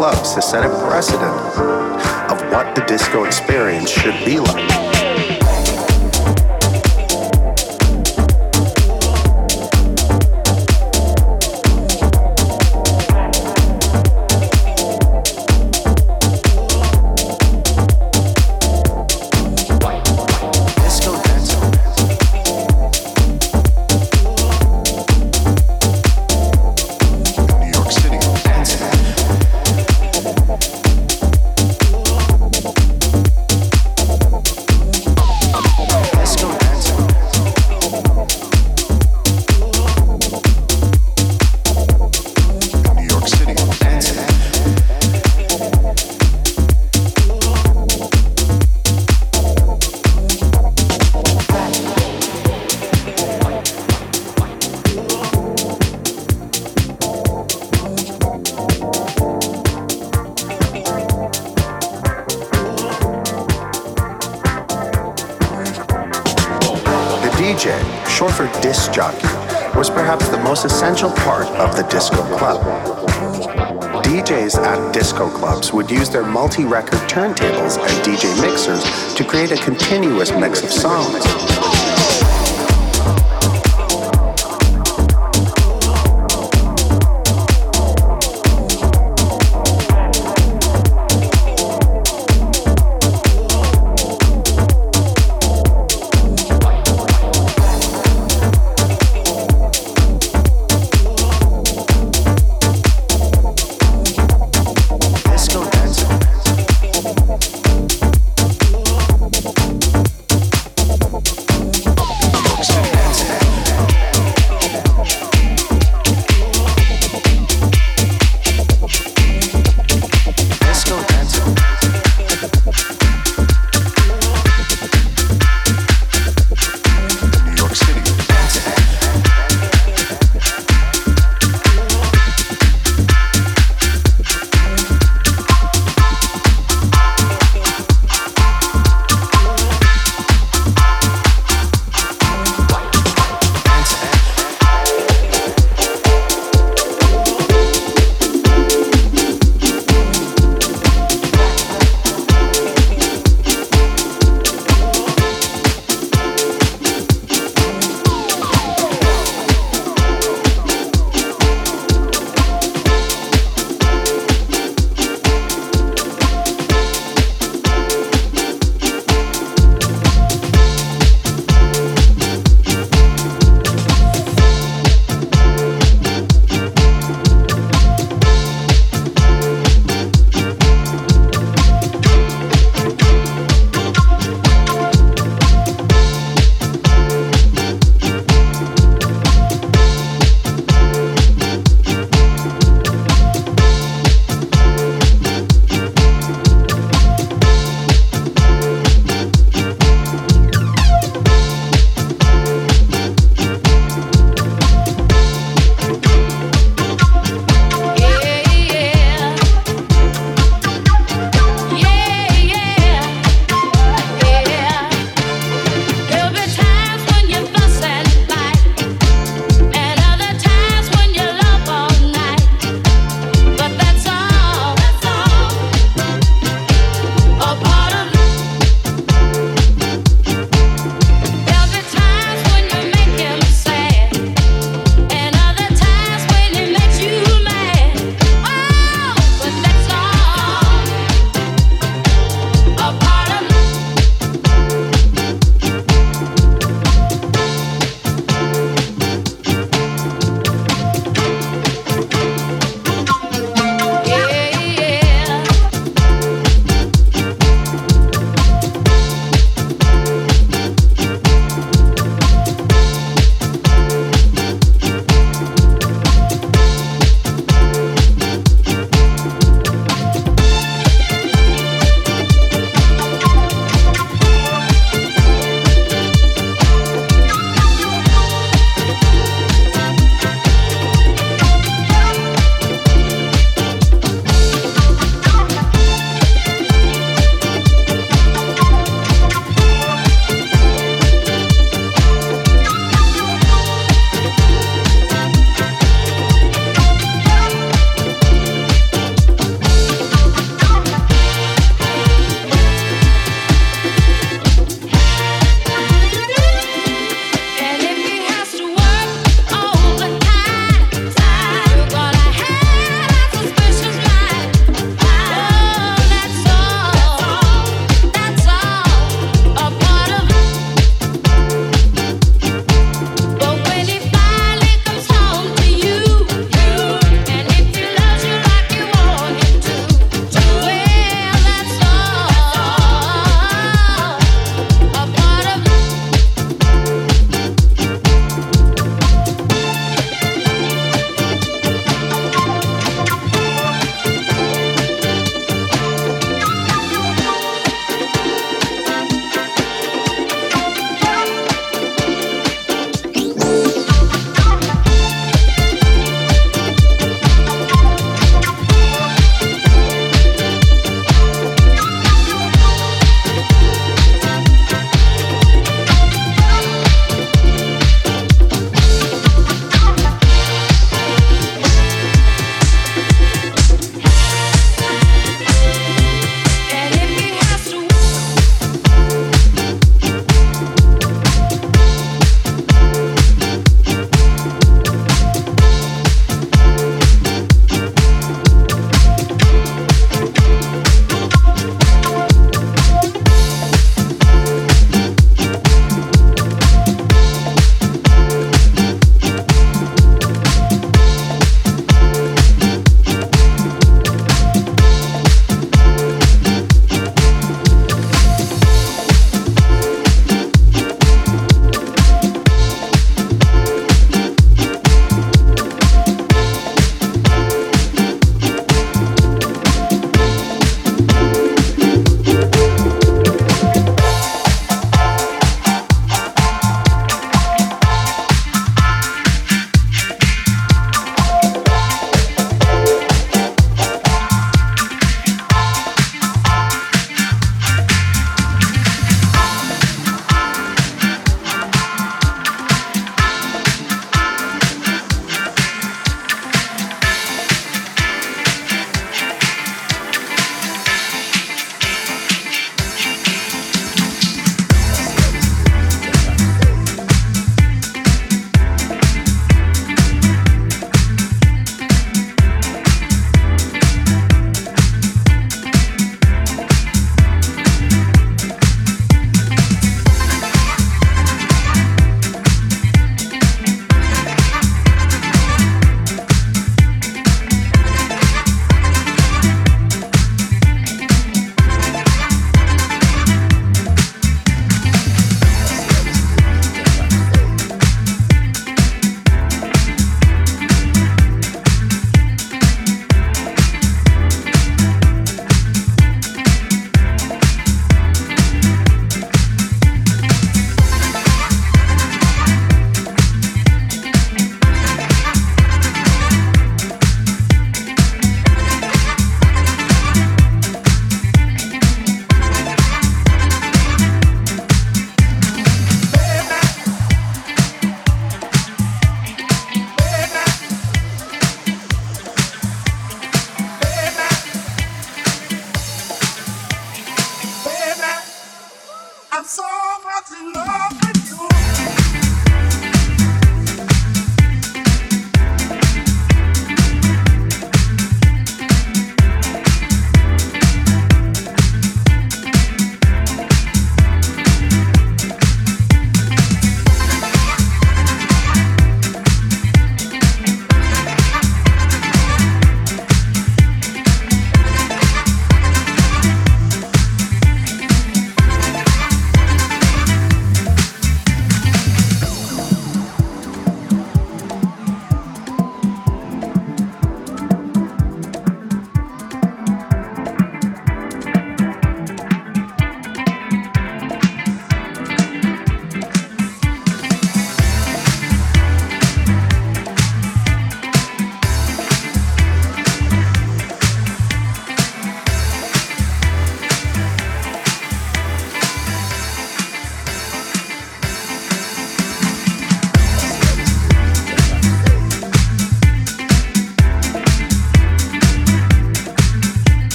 clubs to set a precedent of what the disco experience essential part of the disco club. DJs at disco clubs would use their multi record turntables and DJ mixers to create a continuous mix of songs.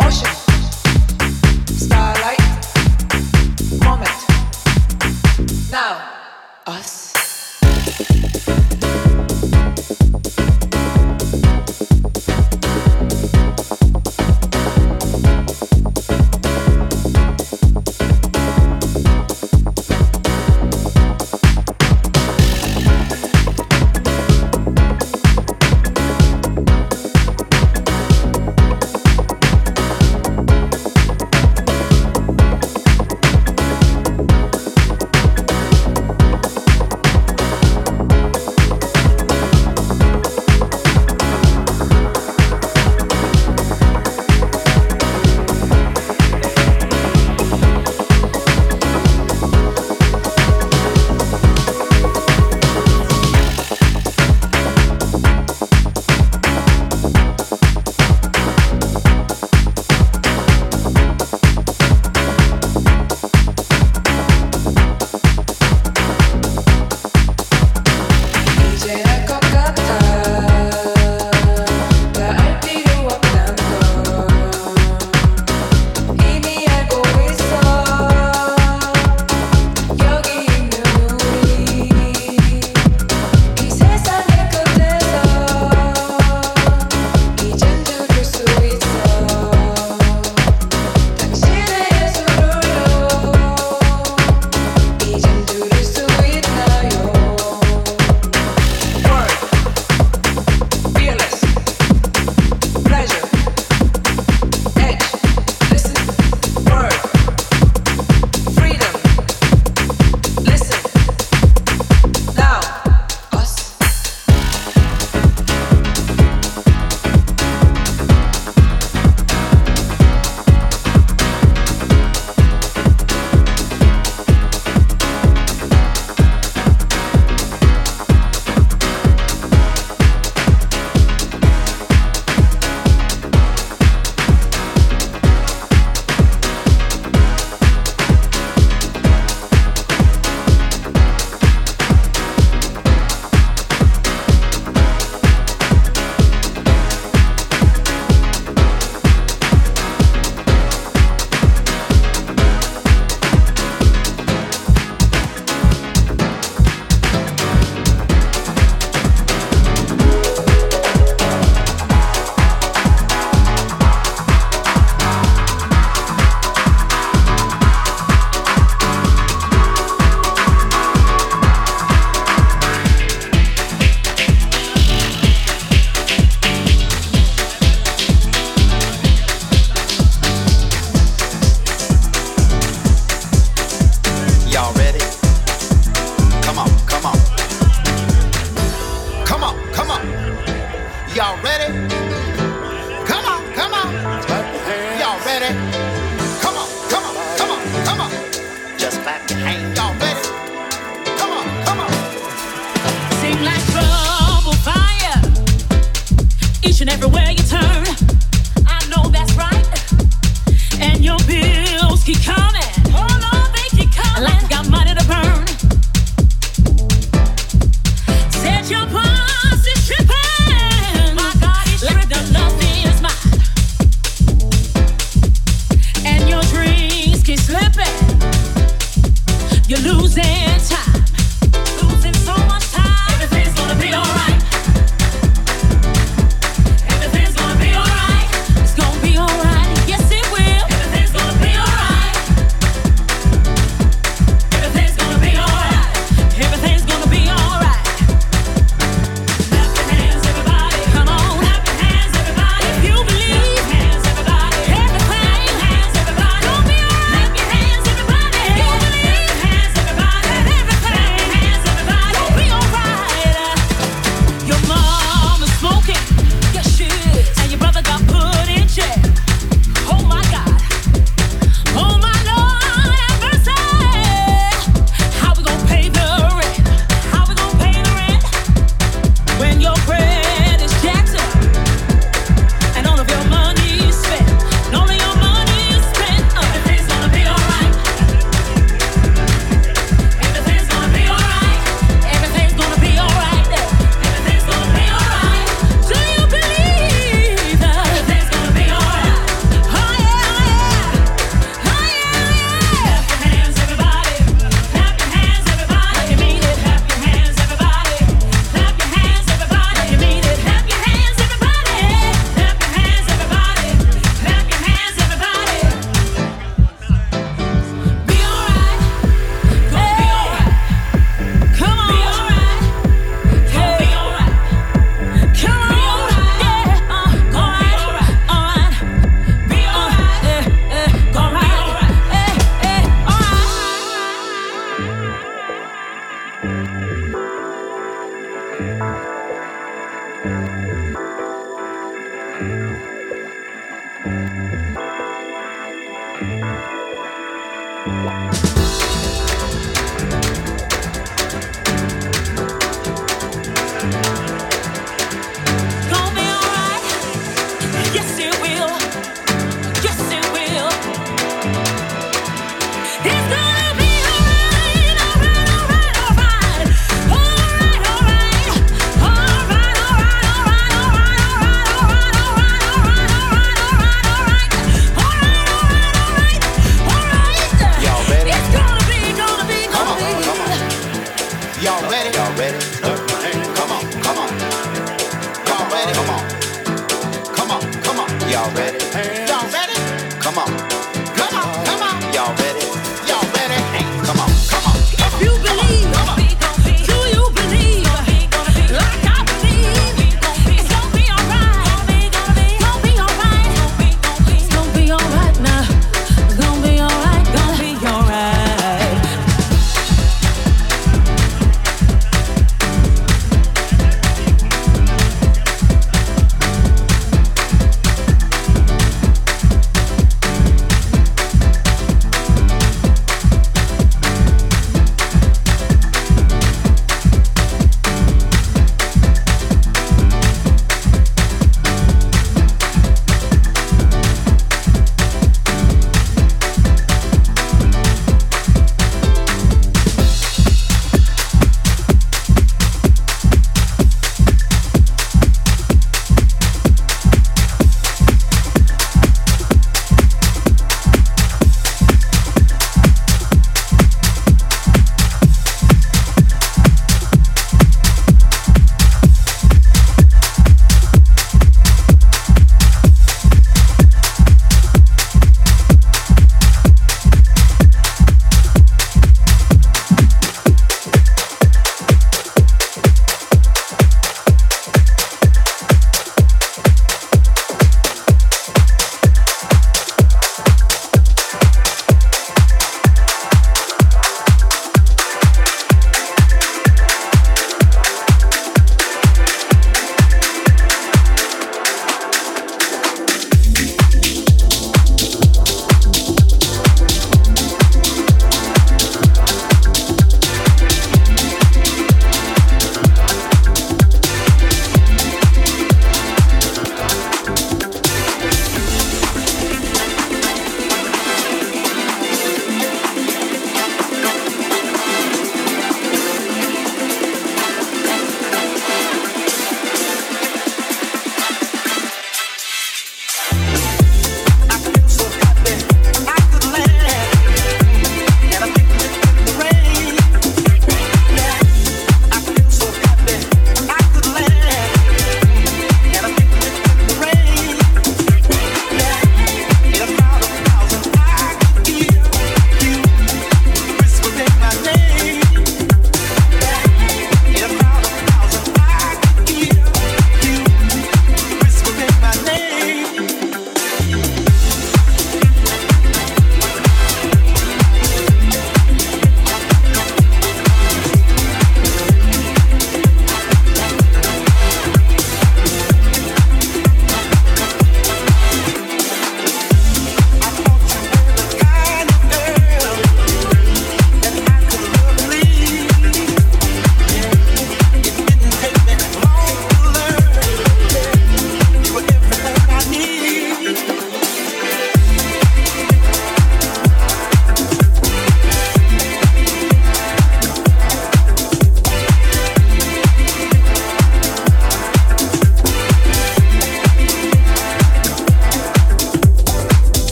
Ocean.